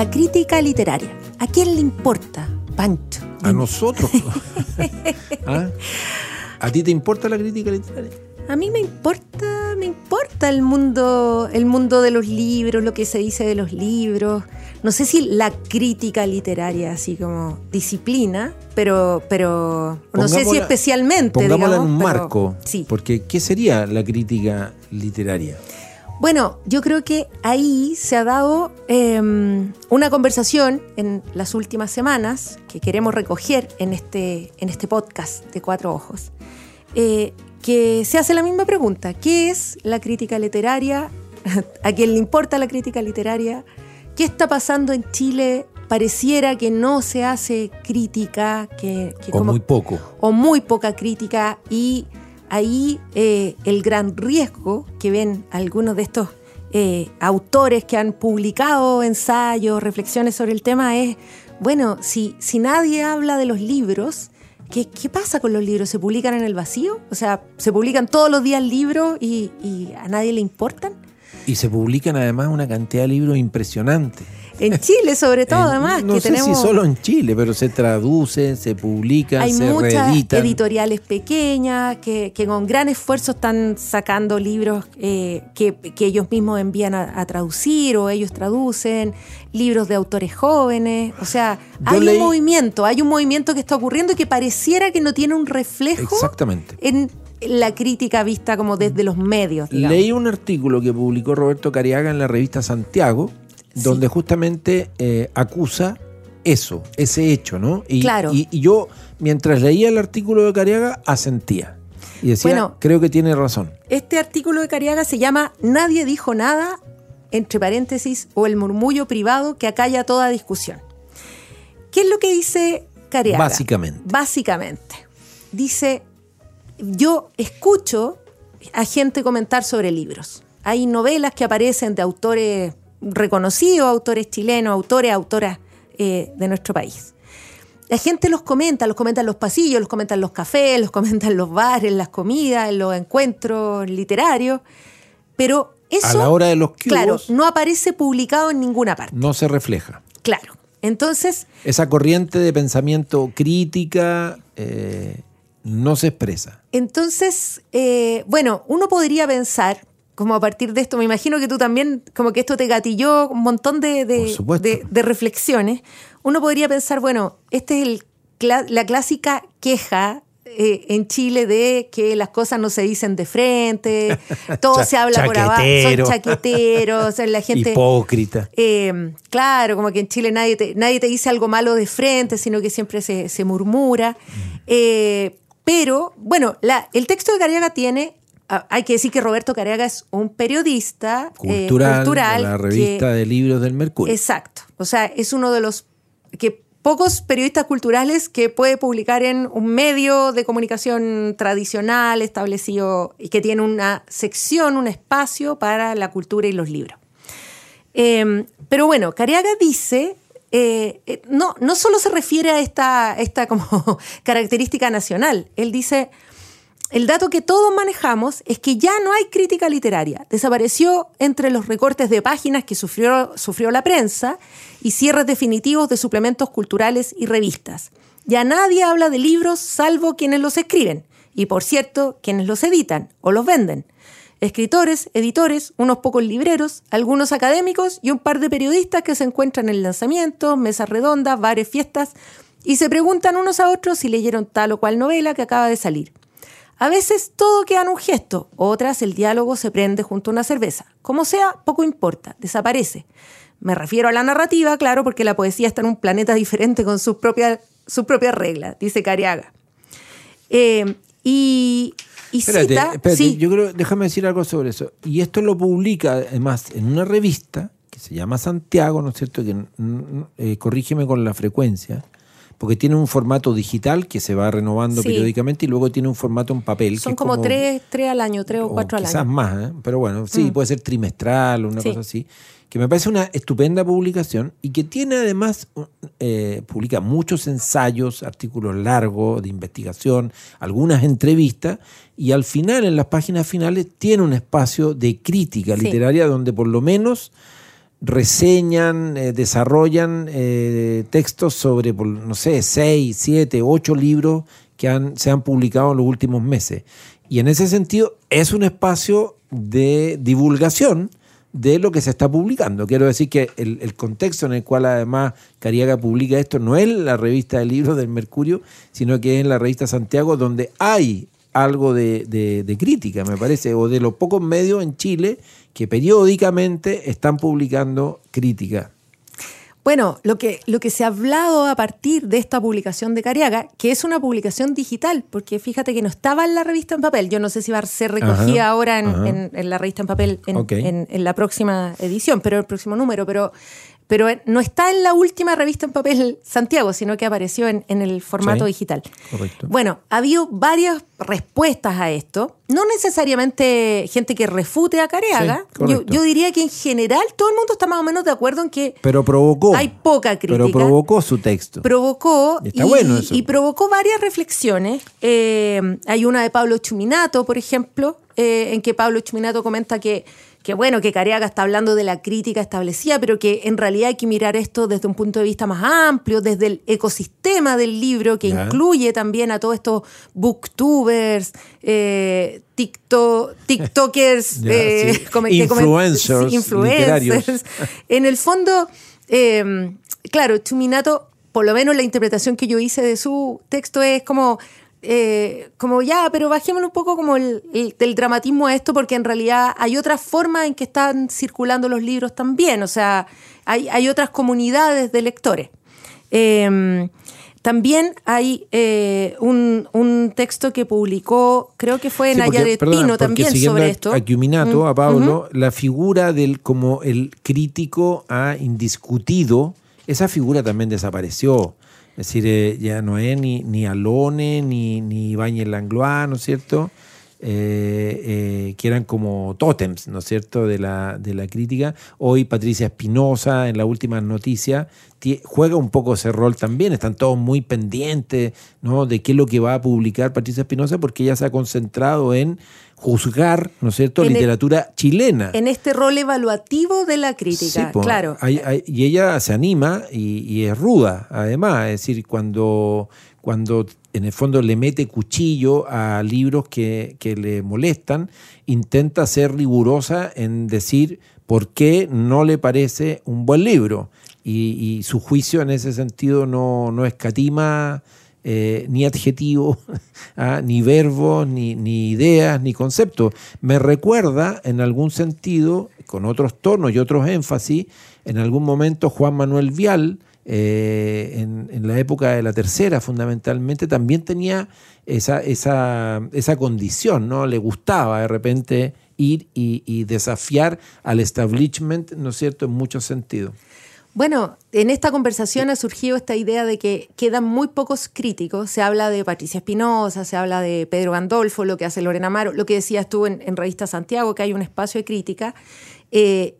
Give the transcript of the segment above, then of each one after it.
La crítica literaria. ¿A quién le importa, Pancho? A nosotros. ¿Ah? ¿A ti te importa la crítica literaria? A mí me importa, me importa el mundo, el mundo de los libros, lo que se dice de los libros. No sé si la crítica literaria, así como disciplina, pero, pero no sé si especialmente. Pongámosla digamos, en un pero- marco. Sí. Porque, ¿qué sería la crítica literaria? Bueno, yo creo que ahí se ha dado eh, una conversación en las últimas semanas que queremos recoger en este, en este podcast de Cuatro Ojos, eh, que se hace la misma pregunta. ¿Qué es la crítica literaria? ¿A quién le importa la crítica literaria? ¿Qué está pasando en Chile? Pareciera que no se hace crítica, que, que O como- muy poco. o muy poca crítica y ahí eh, el gran riesgo que ven algunos de estos eh, autores que han publicado ensayos, reflexiones sobre el tema es, bueno, si, si nadie habla de los libros, ¿qué, qué pasa con los libros? ¿Se publican en el vacío? O sea, ¿se publican todos los días libros y, y a nadie le importan? Y se publican además una cantidad de libros impresionantes. En Chile, sobre todo, En- además, no que sé tenemos... si solo en Chile, pero se traducen, se publican, Hay se muchas reeditan. editoriales pequeñas que, que con gran esfuerzo están sacando libros eh, que, que ellos mismos envían a, a traducir o ellos traducen, libros de autores jóvenes. O sea, Yo hay leí- un movimiento, hay un movimiento que está ocurriendo y que pareciera que no tiene un reflejo Exactamente. en la crítica vista como desde los medios. digamos. Leí un artículo que publicó Roberto Cariaga en la revista Santiago, Sí. donde justamente eh, acusa eso, ese hecho, ¿no? Y, Claro. y- y yo, mientras leía el artículo de Cariaga, asentía. Y decía, Bueno. creo que tiene razón. Este artículo de Cariaga se llama Nadie dijo nada, entre paréntesis, o el murmullo privado que acalla toda discusión. ¿Qué es lo que dice Cariaga? Básicamente. Básicamente. Dice, yo escucho a gente comentar sobre libros. Hay novelas que aparecen de autores reconocidos, autores chilenos, autores, autoras eh, de nuestro país. La gente los comenta, los comenta en los pasillos, los comenta en los cafés, los comenta en los bares, en las comidas, en los encuentros literarios, pero eso, A la hora de los cubos, claro, no aparece publicado en ninguna parte. no se refleja. Claro. Entonces, Esa corriente de pensamiento crítica eh, no se expresa. entonces, eh, bueno, uno podría pensar, como a partir de esto, me imagino que tú también, como que esto te gatilló un montón de, de- reflexiones, uno podría pensar, bueno, esta es el la clásica queja eh, en Chile de que las cosas no se dicen de frente, todo se habla por abajo, son chaquetero. chaqueteros, la gente... Hipócrita. Eh, claro, como que en Chile nadie te, nadie te dice algo malo de frente, sino que siempre se, se murmura. Eh, pero, bueno, la- el texto de Cariaga tiene, hay que decir que Roberto Cariaga es un periodista eh, Cultural, cultural de la que- revista de libros del Mercurio. Exacto. O sea, es uno de los que pocos periodistas culturales que puede publicar en un medio de comunicación tradicional establecido y que tiene una sección, un espacio para la cultura y los libros. Eh, pero bueno, Cariaga dice, eh, eh, no, no solo se refiere a esta, esta como característica nacional, él dice, el dato que todos manejamos es que ya no hay crítica literaria. Desapareció entre los recortes de páginas que sufrió, sufrió la prensa y cierres definitivos de suplementos culturales y revistas. Ya nadie habla de libros salvo quienes los escriben y, por cierto, quienes los editan o los venden. Escritores, editores, unos pocos libreros, algunos académicos y un par de periodistas que se encuentran en lanzamientos, mesas redondas, bares, fiestas y se preguntan unos a otros si leyeron tal o cual novela que acaba de salir. A veces todo queda en un gesto, otras el diálogo se prende junto a una cerveza. Como sea, poco importa, desaparece. Me refiero a la narrativa, claro, porque la poesía está en un planeta diferente con sus propias sus propias reglas, dice Cariaga. Eh, y, y Espérate, cita, espérate, sí, yo creo, déjame decir algo sobre eso. Y esto lo publica además en una revista que se llama Santiago, ¿no es cierto? Que mm, eh, corrígeme con la frecuencia, porque tiene un formato digital que se va renovando Sí. periódicamente y luego tiene un formato en papel. Son como, tres, tres al año, tres o o cuatro al quizás año. más, ¿eh? pero bueno, sí, Mm. puede ser trimestral o una Sí. cosa así, que me parece una estupenda publicación y que tiene además, eh, publica muchos ensayos, artículos largos de investigación, algunas entrevistas y al final, en las páginas finales, tiene un espacio de crítica Sí. literaria donde por lo menos reseñan, eh, desarrollan eh, textos sobre, por, no sé, seis, siete, ocho libros que se han publicado en los últimos meses. Y en ese sentido es un espacio de divulgación de lo que se está publicando. Quiero decir que el, el contexto en el cual además Cariaga publica esto no es la revista de libros del Mercurio, sino que es en la revista Santiago, donde hay algo de, de- de crítica, me parece, o de los pocos medios en Chile que periódicamente están publicando crítica. Bueno, lo que, lo que se ha hablado a partir de esta publicación de Cariaga, que es una publicación digital, porque fíjate que no estaba en la revista en papel. Yo no sé si va a ser recogida Ajá, ahora en, en- en la revista en papel en- en la próxima edición, pero el próximo número, pero, pero no está en la última revista en papel Santiago, sino que apareció en, en el formato Sí, digital. correcto. Bueno, ha habido varias respuestas a esto. No necesariamente gente que refute a Cariaga. Sí, yo, diría que en general todo el mundo está más o menos de acuerdo en que Pero provocó. hay poca crítica. Pero provocó su texto. Provocó Está y, bueno eso. y provocó varias reflexiones. Eh, hay una de Pablo Chuminato, por ejemplo, eh, en que Pablo Chuminato comenta que, que bueno, que Cariaga está hablando de la crítica establecida, pero que en realidad hay que mirar esto desde un punto de vista más amplio, desde el ecosistema del libro, que incluye también a todos estos booktubers, eh, TikTok, TikTokers, eh, sí. comen- Influencers influencers. En el fondo, eh, claro, Chuminato, por lo menos la interpretación que yo hice de su texto es como, eh, como ya, pero bajémonos un poco como el, el- del dramatismo a esto, porque en realidad hay otras formas en que están circulando los libros también, o sea, hay, hay otras comunidades de lectores. Eh, también hay eh, un, un texto que publicó, creo que fue en Sí, Nayaret perdona, Pino también sobre a- esto. A Chiuminato, Mm, a Pablo, la figura del como el crítico ha indiscutido, esa figura también desapareció. Es decir, eh, ya no es ni, ni Alone, ni, ni Langlois, ¿no es cierto? Eh, eh, que eran como tótems, ¿no es cierto?, de la, de la crítica. Hoy Patricia Espinosa, en la última noticia, tie- juega un poco ese rol también. Están todos muy pendientes, ¿no?, de qué es lo que va a publicar Patricia Espinosa, porque ella se ha concentrado en juzgar, ¿no es cierto?, En el- literatura chilena. En este rol evaluativo de la Sí, crítica, po. claro. Hay- hay- y ella se anima y, y es ruda, además. Es decir, cuando, cuando en el fondo le mete cuchillo a libros que, que le molestan, intenta ser rigurosa en decir por qué no le parece un buen libro. Y, y su juicio en ese sentido no, no escatima eh, ni adjetivo, ah, ni verbos, ni, ni ideas, ni conceptos. Me recuerda en algún sentido, con otros tonos y otros énfasis, en algún momento Juan Manuel Vial, eh, en, en la época de la tercera fundamentalmente, también tenía esa, esa, esa condición, ¿no? Le gustaba de repente ir y, y desafiar al establishment, ¿no es cierto?, en muchos sentidos. Bueno, en esta conversación ha surgido esta idea de que quedan muy pocos críticos. Se habla de Patricia Espinosa, se habla de Pedro Gandolfo, lo que hace Lorena Amaro, lo que decías tú en, en Revista Santiago, que hay un espacio de crítica. Eh,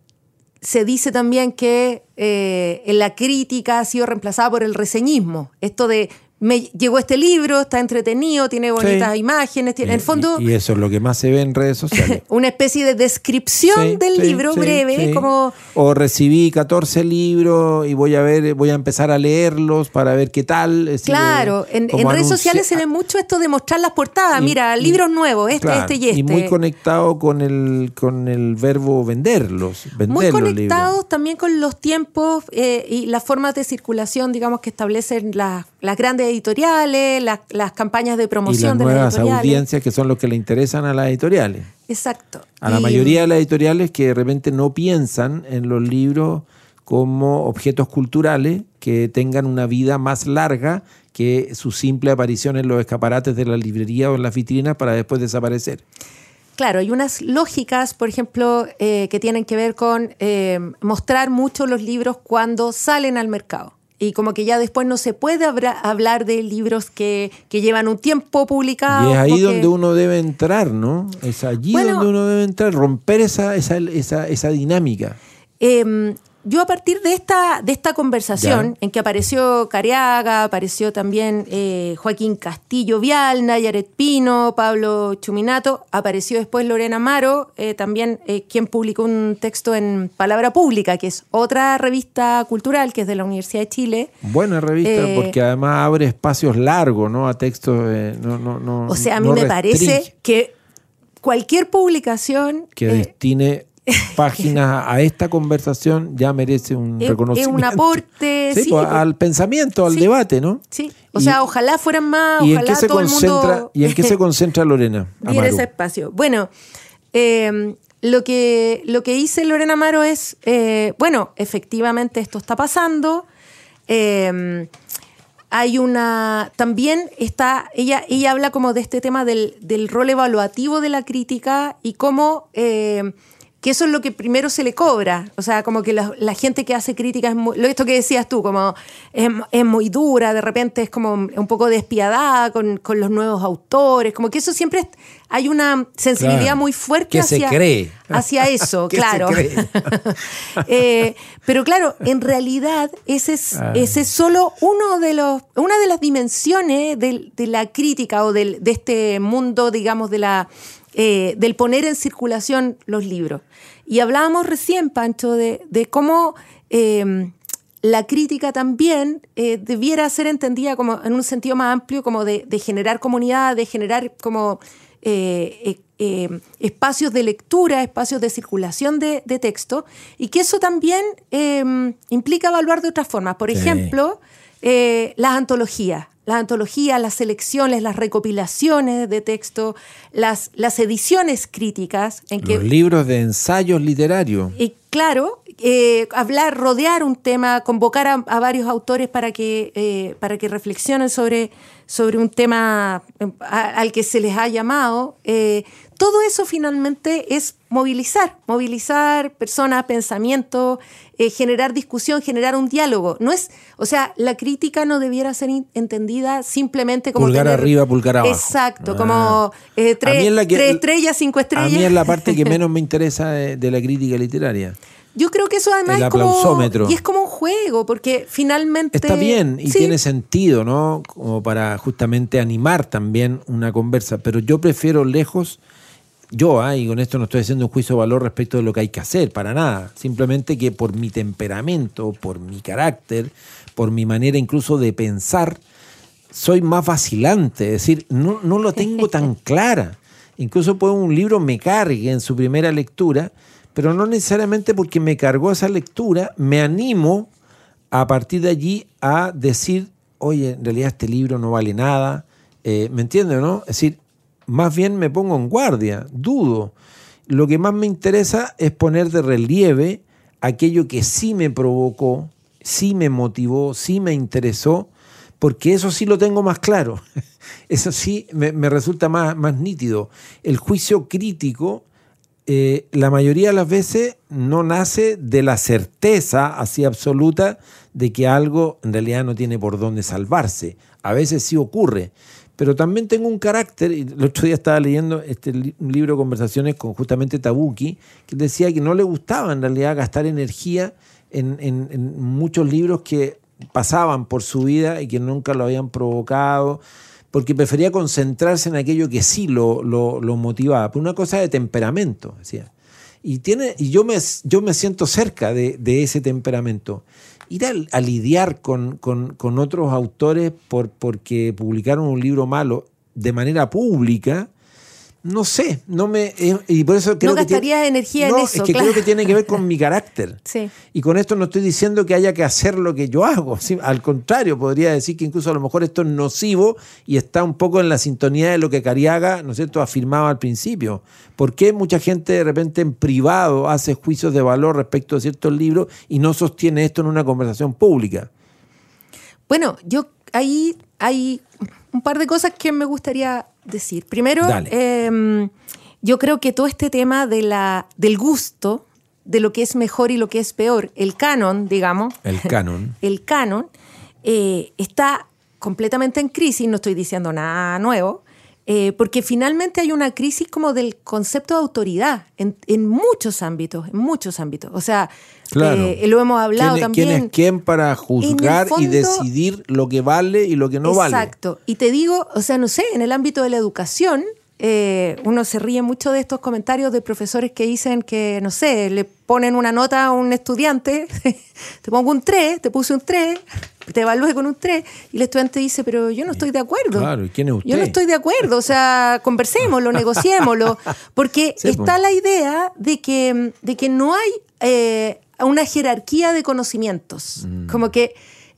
se dice también que eh, la crítica ha sido reemplazada por el reseñismo. Esto de me llegó este libro, está entretenido, tiene bonitas Sí. imágenes, tiene, en el Y- fondo Y, y eso es lo que más se ve en redes sociales. una especie de descripción Sí, del sí, libro breve, como O recibí 14 libros y voy a ver, voy a empezar a leerlos para ver qué tal. decir, Claro, eh, en, redes sociales se ve mucho esto de mostrar las portadas. Y- Mira, y- libros nuevos, este, claro, este y este. muy conectado con el, con el verbo venderlos, vender Muy conectados libros. también con los tiempos eh, y las formas de circulación, digamos, que establecen las, las grandes editoriales, las, las campañas de Y promoción las de las nuevas editoriales. audiencias que son los que le interesan a las editoriales. Exacto. A la Y- mayoría de las editoriales que de repente no piensan en los libros como objetos culturales que tengan una vida más larga que su simple aparición en los escaparates de la librería o en las vitrinas para después desaparecer. claro, hay unas lógicas, por ejemplo, eh, que tienen que ver con eh, mostrar mucho los libros cuando salen al mercado. Y como que ya después no se puede hablar de libros que, que llevan un tiempo publicados. Y es ahí porque- donde uno debe entrar, ¿no? Es allí Bueno. donde uno debe entrar, romper esa, esa, esa, esa dinámica. Eh, yo a partir de esta, de esta conversación Ya. en que apareció Cariaga, apareció también eh, Joaquín Castillo Vial, Nayaret Pino, Pablo Chuminato, apareció después Lorena Amaro, eh, también eh, quien publicó un texto en Palabra Pública, que es otra revista cultural que es de la Universidad de Chile. Buena revista porque además abre espacios largos, ¿no? A textos, no, no, no, O sea, a mí no me restringe parece que cualquier publicación que destine páginas a esta conversación ya merece un Es- es reconocimiento. un aporte, Sí, sí, pues, al pensamiento, al Sí. debate, ¿no? Sí, o Y- sea, ojalá fueran más, ¿Y en ojalá qué se el concentra, mundo y en qué se concentra Lorena? Amaru? ese espacio. Bueno, eh, lo, que, lo que dice Lorena Amaro es, eh, bueno, efectivamente esto está pasando. eh, hay una. También está. Ella, ella habla como de este tema del, del rol evaluativo de la crítica y cómo. eh, que eso es lo que primero se le cobra. O sea, como que la, la gente que hace crítica es esto que decías tú, como es, es muy dura, de repente es como un poco despiadada con, con los nuevos autores, como que eso siempre es- hay una sensibilidad Claro. muy fuerte Que se hacia, cree. hacia eso, se claro. cree. Eh, pero claro, en realidad ese es, Ay. ese es solo uno de los, una de las dimensiones de, la crítica o del- de este mundo, digamos, de la, eh, del poner en circulación los libros. Y hablábamos recién, Pancho, de, de cómo eh, la crítica también eh, debiera ser entendida como en un sentido más amplio, como de, de generar comunidad, de generar como espacios de lectura, espacios de circulación de, de texto, y que eso también implica evaluar de otras formas. Por Sí. ejemplo, las antologías. Las antologías, las selecciones, las recopilaciones de texto, las, las ediciones críticas, en que Los libros de ensayos literarios. y claro, eh, hablar, rodear un tema, convocar a, a varios autores para que, eh, para que reflexionen sobre, sobre un tema eh, a- al que se les ha llamado. eh, todo eso finalmente es movilizar, movilizar personas, pensamientos, eh, generar discusión, generar un diálogo. No es, o sea, la crítica no debiera ser entendida simplemente como Pulgar tener- arriba, pulgar abajo. Exacto, Ah. como eh, A tres, mí es la que- tres estrellas, cinco A estrellas. mí es la parte que menos me interesa de, de la crítica literaria. Yo creo que eso además El es como, y es como un juego, porque finalmente... Está bien y Sí. tiene sentido, ¿no? Como para justamente animar también una conversa, pero yo prefiero lejos, yo, ah, y con esto no estoy haciendo un juicio de valor respecto de lo que hay que hacer, para nada. Simplemente que por mi temperamento, por mi carácter, por mi manera incluso de pensar, soy más vacilante, es decir, no, no lo tengo tan clara. Incluso puede un libro me cargue en su primera lectura, pero no necesariamente porque me cargó esa lectura, me animo a partir de allí a decir, oye, en realidad este libro no vale nada, eh, ¿me entiendes, no? Es decir, más bien me pongo en guardia, dudo. Lo que más me interesa es poner de relieve aquello que sí me provocó, sí me motivó, sí me interesó, porque eso sí lo tengo más claro. Eso sí me, me resulta más, más nítido. El juicio crítico, eh, la mayoría de las veces no nace de la certeza así absoluta de que algo en realidad no tiene por dónde salvarse. A veces sí ocurre. Pero también tengo un carácter, y el otro día estaba leyendo este libro conversaciones con justamente Tabuki, que decía que no le gustaba en realidad gastar energía en, en- en muchos libros que pasaban por su vida y que nunca lo habían provocado, porque prefería concentrarse en aquello que sí lo, lo, motivaba. Por una cosa de temperamento, decía. Y, tiene, y yo, me, yo me siento cerca de, de ese temperamento. Ir a, a lidiar con, con- con otros autores por, porque publicaron un libro malo de manera pública, no sé, no me eh, y por eso creo que tiene- gastarías energía en No, eso, es que claro. creo que tiene que ver con mi carácter. Sí. Y con esto no estoy diciendo que haya que hacer lo que yo hago. ¿sí? Al contrario, podría decir que incluso a lo mejor esto es nocivo y está un poco en la sintonía de lo que Cariaga, ¿no es cierto?, afirmaba al principio. ¿Por qué mucha gente de repente en privado hace juicios de valor respecto a ciertos libros y no sostiene esto en una conversación pública? Bueno, yo ahí hay un par de cosas que me gustaría decir. Primero, eh, yo creo que todo este tema de la, del gusto, de lo que es mejor y lo que es peor, el canon, digamos. El canon. el canon eh, está completamente en crisis, no estoy diciendo nada nuevo, eh, porque finalmente hay una crisis como del concepto de autoridad en, en muchos ámbitos, en muchos ámbitos. O sea, Claro. eh, lo hemos hablado ¿Quién, también. quién es quién para juzgar y decidir lo que vale y lo que no vale? Exacto. Y te digo, o sea, no sé, en el ámbito de la educación, eh, uno se ríe mucho de estos comentarios de profesores que dicen que, no sé, le ponen una nota a un estudiante, te pongo un 3, te puse un 3, te evalúe con un 3, y el estudiante dice, pero yo no estoy de acuerdo. Claro, ¿y quién es Yo no usted? estoy de acuerdo, o sea, conversémoslo, negociémoslo, porque Sí, está pues. la idea de que, de que no hay eh, una jerarquía de conocimientos. Mm. Como que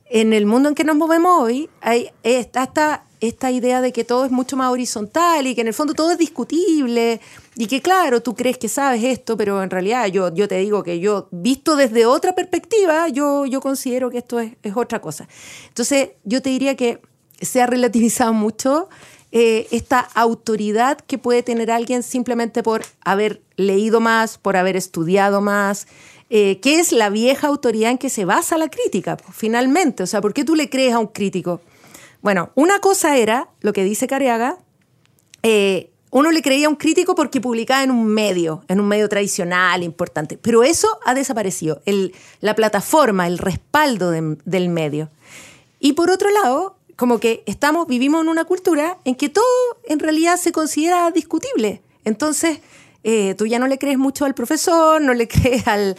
en el mundo en que nos movemos hoy hay está esta, esta idea de que todo es mucho más horizontal y que en el fondo todo es discutible y que claro, tú crees que sabes esto, pero en realidad yo, yo te digo que yo, visto desde otra perspectiva, yo, yo considero que esto es, es otra cosa. Entonces yo te diría que se ha relativizado mucho eh, esta autoridad que puede tener alguien simplemente por haber leído más, por haber estudiado más, eh, que es la vieja autoridad en que se basa la crítica, finalmente. O sea, ¿por qué tú le crees a un crítico? Bueno, una cosa era lo que dice Careaga, eh, uno le creía a un crítico porque publicaba en un medio, en un medio tradicional, importante. Pero eso ha desaparecido, la plataforma, el respaldo de- del medio. Y por otro lado, como que estamos, vivimos en una cultura en que todo en realidad se considera discutible. Entonces, eh, tú ya no le crees mucho al profesor, no le crees al.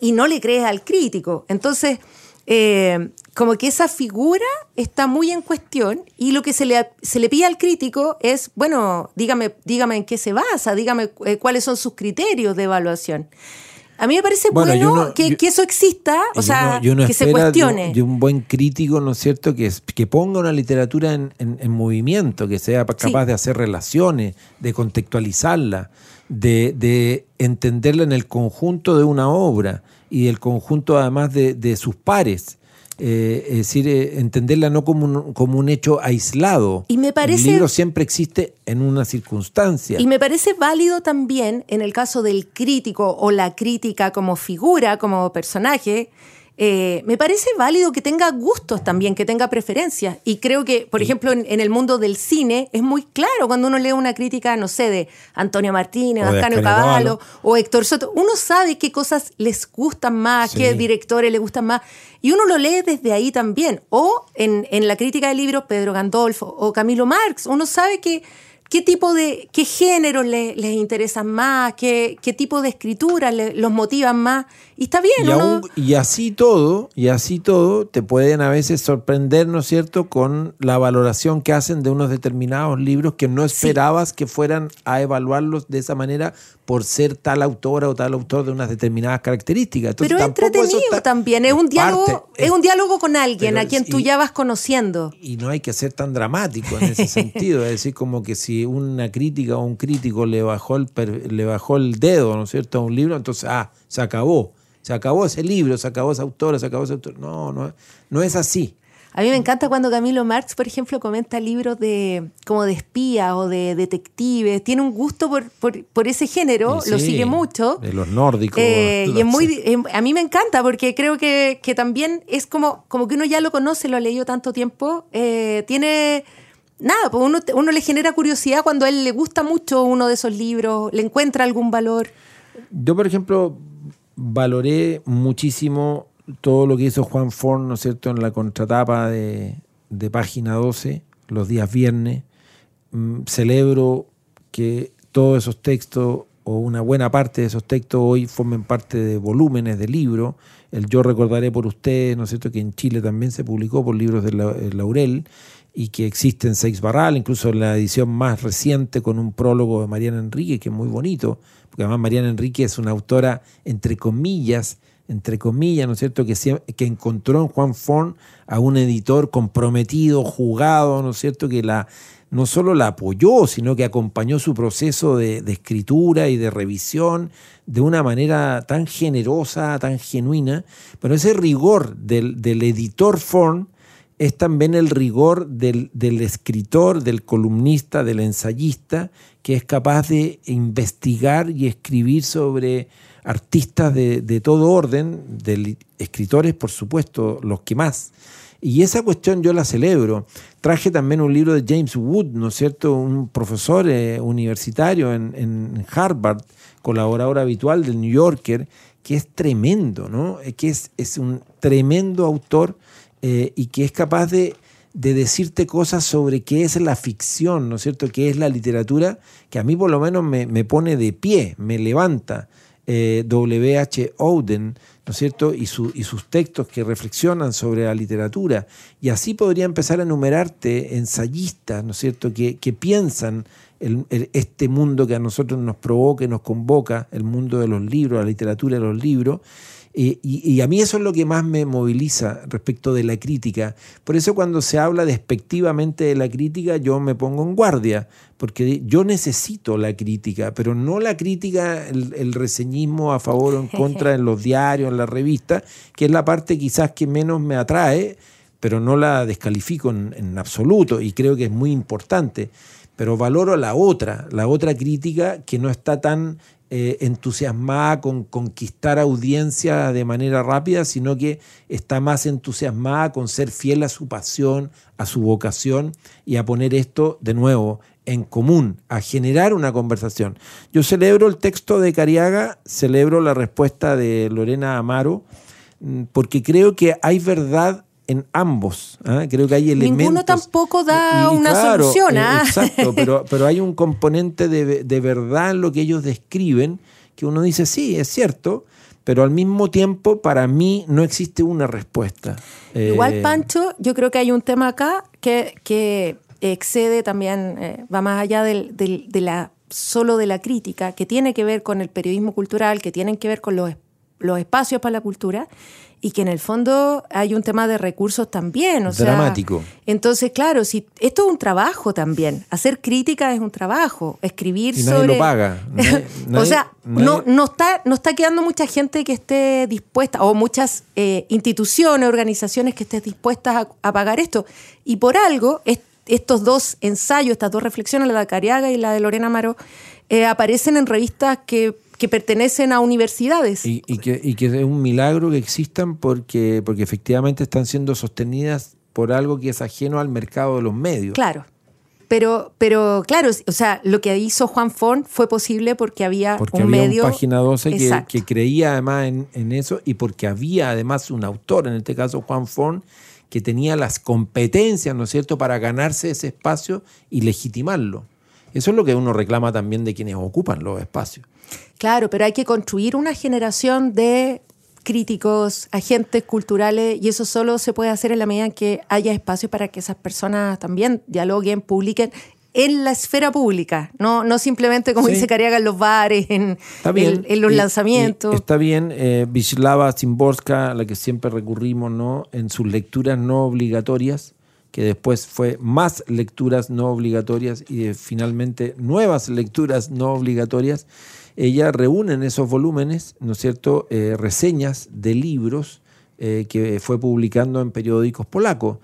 y no le crees al crítico. Entonces, eh, como que esa figura está muy en cuestión y lo que se le, se le pide al crítico es, bueno, dígame, dígame en qué se basa, dígame eh, cuáles son sus criterios de evaluación. A mí me parece Bueno, bueno, y uno- que, eso exista, o sea, uno- uno que se de cuestione. De un, buen crítico, ¿no es cierto?, que, es- que ponga una literatura en, en- en movimiento, que sea pa- capaz Sí. de hacer relaciones, de contextualizarla, de, de entenderla en el conjunto de una obra y el conjunto además de, de sus pares. Eh, es decir, eh, entenderla no como un, como un hecho aislado. Y me parece- El libro siempre existe en una circunstancia. Y me parece válido también en el caso del crítico o la crítica como figura, como personaje. Eh, me parece válido que tenga gustos también, que tenga preferencias. Y creo que, por ejemplo, en, en el mundo del cine es muy claro cuando uno lee una crítica, no sé, de Antonio Martínez, Ascanio Cavallo Cavallo. o Héctor Soto. Uno sabe qué cosas les gustan más, Sí. qué directores les gustan más. Y uno lo lee desde ahí también. O en, en la crítica de libros, Pedro Gandolfo o Camilo Marx. Uno sabe que qué tipo de, qué géneros le- les interesan más, qué, qué tipo de escritura le- los motivan más. Y está bien, Y, aún- y así todo, y así todo, te pueden a veces sorprender, ¿no es cierto?, con la valoración que hacen de unos determinados libros que no esperabas que fueran a evaluarlos de esa manera por ser tal autora o tal autor de unas determinadas características. Entonces, pero es entretenido está- también. Es un diálogo, parte, es un diálogo con alguien a quien tú ya vas conociendo. y no hay que ser tan dramático en ese sentido. Es decir, como que si una crítica o un crítico le bajó el, le bajó el dedo, ¿no es cierto?, a un libro, entonces, ah, se acabó. Se acabó ese libro, se acabó esa autora, se acabó ese autor. No, no, no es así. A mí me encanta cuando Camilo Marx, por ejemplo, comenta libros de como de espías o de detectives. Tiene un gusto por, por, por ese género, lo sigue mucho. De los nórdicos. Eh, y es muy, eh, a mí me encanta porque creo que, que también es como, como que uno ya lo conoce, lo ha leído tanto tiempo. eh, tiene. Nada, pues uno, uno le genera curiosidad cuando a él le gusta mucho uno de esos libros, le encuentra algún valor. Yo, por ejemplo, valoré muchísimo todo lo que hizo Juan Forn, ¿no es cierto?, en la contratapa de, de página 12, los días viernes. Mm, celebro que todos esos textos, o una buena parte de esos textos, hoy formen parte de volúmenes de libros. El Yo recordaré por ustedes, ¿no es cierto?, que en Chile también se publicó por libros de la- eh, Laurel y que existe en Seix Barral, incluso en la edición más reciente con un prólogo de Mariana Enrique, que es muy bonito, porque además Mariana Enrique es una autora, entre comillas, entre comillas, ¿no es cierto?, que, que encontró en Juan Forn a un editor comprometido, jugado, ¿no es cierto?, que la no solo la apoyó, sino que acompañó su proceso de, de escritura y de revisión de una manera tan generosa, tan genuina. Pero ese rigor del, del editor Forn es también el rigor del, escritor, del columnista, del ensayista, que es capaz de investigar y escribir sobre artistas de, de todo orden, de escritores, por supuesto, los que más. Y esa cuestión yo la celebro. Traje también un libro de James Wood, ¿no es cierto? Un profesor eh, universitario en, en, Harvard, colaborador habitual del New Yorker, que es tremendo, ¿no? Eh, que es, es un tremendo autor eh, y que es capaz de, de, decirte cosas sobre qué es la ficción, ¿no es cierto? Qué es la literatura, que a mí por lo menos me, me pone de pie, me levanta. W.H. Oden, ¿no es cierto? Y, y, sus textos que reflexionan sobre la literatura. Y así podría empezar a enumerarte ensayistas, ¿no es cierto?, que, piensan este mundo que a nosotros nos provoca y nos convoca, el mundo de los libros, la literatura de los libros, y, a mí eso es lo que más me moviliza respecto de la crítica. Por eso cuando se habla despectivamente de la crítica, yo me pongo en guardia, porque yo necesito la crítica, pero no la crítica, el, reseñismo a favor o en contra en los diarios, en la revista, que es la parte quizás que menos me atrae, pero no la descalifico en, en absoluto y creo que es muy importante pero valoro la otra, la otra crítica que no está tan eh, entusiasmada con conquistar audiencia de manera rápida, sino que está más entusiasmada con ser fiel a su pasión, a su vocación y a poner esto de nuevo en común, a generar una conversación. Yo celebro el texto de Cariaga, celebro la respuesta de Lorena Amaro, mm, porque creo que hay verdad en ambos. ¿ah? Creo que hay elementos. Ninguno tampoco da una solución. Eh, ¿ah? exacto, pero, pero hay un componente de, verdad en lo que ellos describen que uno dice, sí, es cierto, pero al mismo tiempo para mí no existe una respuesta. Igual, eh, Pancho, yo creo que hay un tema acá que, que excede también, eh, va más allá del, de la, solo de la crítica, que tiene que ver con el periodismo cultural, que tienen que ver con los, los espacios para la cultura y que en el fondo hay un tema de recursos también. O Dramático. entonces, claro, si esto es un trabajo también. Hacer crítica es un trabajo. Escribir y nadie sobre. lo paga. o sea, no, no, está, no está quedando mucha gente que esté dispuesta, o muchas eh, instituciones, organizaciones que estén dispuestas a, pagar esto. Y por algo, estos dos ensayos, estas dos reflexiones, la de Cariaga y la de Lorena Amaro, eh, aparecen en revistas que que pertenecen a universidades. Y, que, es un milagro que existan porque, porque efectivamente están siendo sostenidas por algo que es ajeno al mercado de los medios. Claro. Pero, pero claro, o sea, lo que hizo Juan Fon fue posible porque había porque un había medio. Un página 12 que, creía además en, en, eso y porque había además un autor, en este caso Juan Fon, que tenía las competencias, ¿no es cierto?, para ganarse ese espacio y legitimarlo. Eso es lo que uno reclama también de quienes ocupan los espacios. Claro, pero hay que construir una generación de críticos, agentes culturales, y eso solo se puede hacer en la medida en que haya espacio para que esas personas también dialoguen, publiquen en la esfera pública, no, no simplemente, como dice Cariaga, en los bares, en, en, los lanzamientos. está bien, eh, Wisława Szymborska, a la que siempre recurrimos, ¿no? en sus lecturas no obligatorias, que después fue más lecturas no obligatorias y finalmente nuevas lecturas no obligatorias, ella reúne en esos volúmenes, ¿no es cierto?, eh, reseñas de libros eh, que fue publicando en periódicos polacos.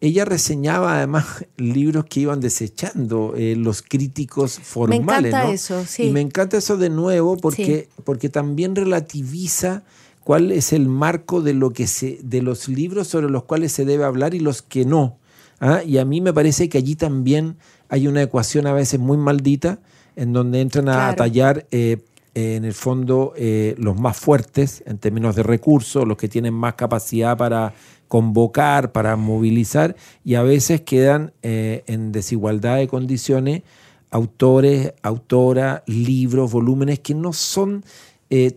Ella reseñaba además libros que iban desechando eh, los críticos formales. Me encanta eso, sí. Y me encanta eso de nuevo porque, porque también relativiza cuál es el marco de, lo que se, de los libros sobre los cuales se debe hablar y los que no. ¿ah? Y a mí me parece que allí también hay una ecuación a veces muy maldita en donde entran a tallar eh, en el fondo eh, los más fuertes en términos de recursos, los que tienen más capacidad para convocar, para movilizar, y a veces quedan eh, en desigualdad de condiciones autores, autoras, libros, volúmenes que no son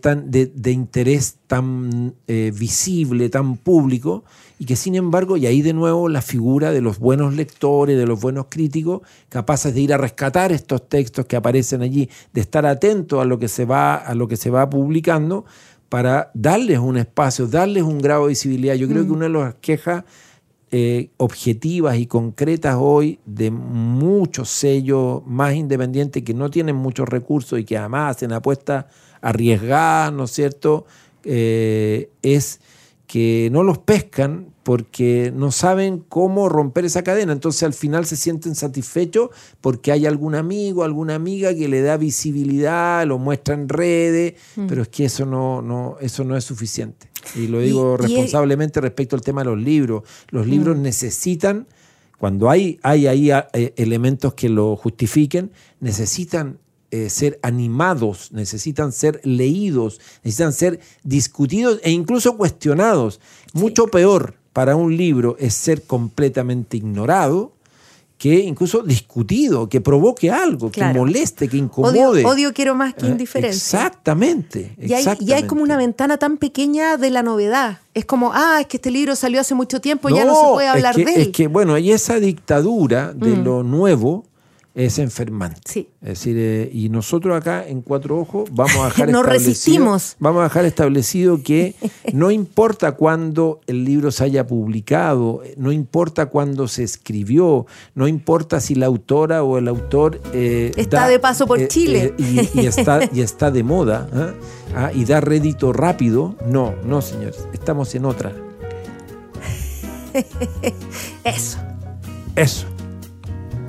tan de, de, interés tan visible, tan público, y que sin embargo, y ahí de nuevo la figura de los buenos lectores, de los buenos críticos, capaces de ir a rescatar estos textos que aparecen allí, de estar atentos a lo que se va, a lo que se va publicando, para darles un espacio, darles un grado de visibilidad. Yo creo que mm. una de las quejas eh, objetivas y concretas hoy de muchos sellos más independientes que no tienen muchos recursos y que además hacen apuestas arriesgadas, ¿no es cierto?, eh, es que no los pescan porque no saben cómo romper esa cadena. Entonces al final se sienten satisfechos porque hay algún amigo, alguna amiga que le da visibilidad, lo muestra en redes, Mm. pero es que eso no, no, eso no es suficiente. Y lo digo Y- y- responsablemente respecto al tema de los libros. Los Mm. libros necesitan, cuando hay, hay ahí eh, elementos que lo justifiquen, necesitan eh, ser animados, necesitan ser leídos, necesitan ser discutidos e incluso cuestionados. Mucho peor para un libro es ser completamente ignorado que incluso discutido, que provoque algo, Claro. que moleste, que Odio, incomode. odio quiero más que Eh, indiferencia. Exactamente. Y hay, y hay como una ventana tan pequeña de la novedad. Es como, ah, es que este libro salió hace mucho tiempo, ya no se puede es hablar que- de él. Es que, bueno, y esa dictadura de lo nuevo es enfermante. Sí. Es decir, eh, y nosotros acá en Cuatro Ojos vamos a dejar Nos establecido- resistimos. Vamos a dejar establecido que no importa cuándo el libro se haya publicado, no importa cuándo se escribió, no importa si la autora o el autor eh, Está de paso por Chile. y, y está, y está de moda. Ah, y da rédito rápido. No, no, señores, estamos en otra. Eso. Eso.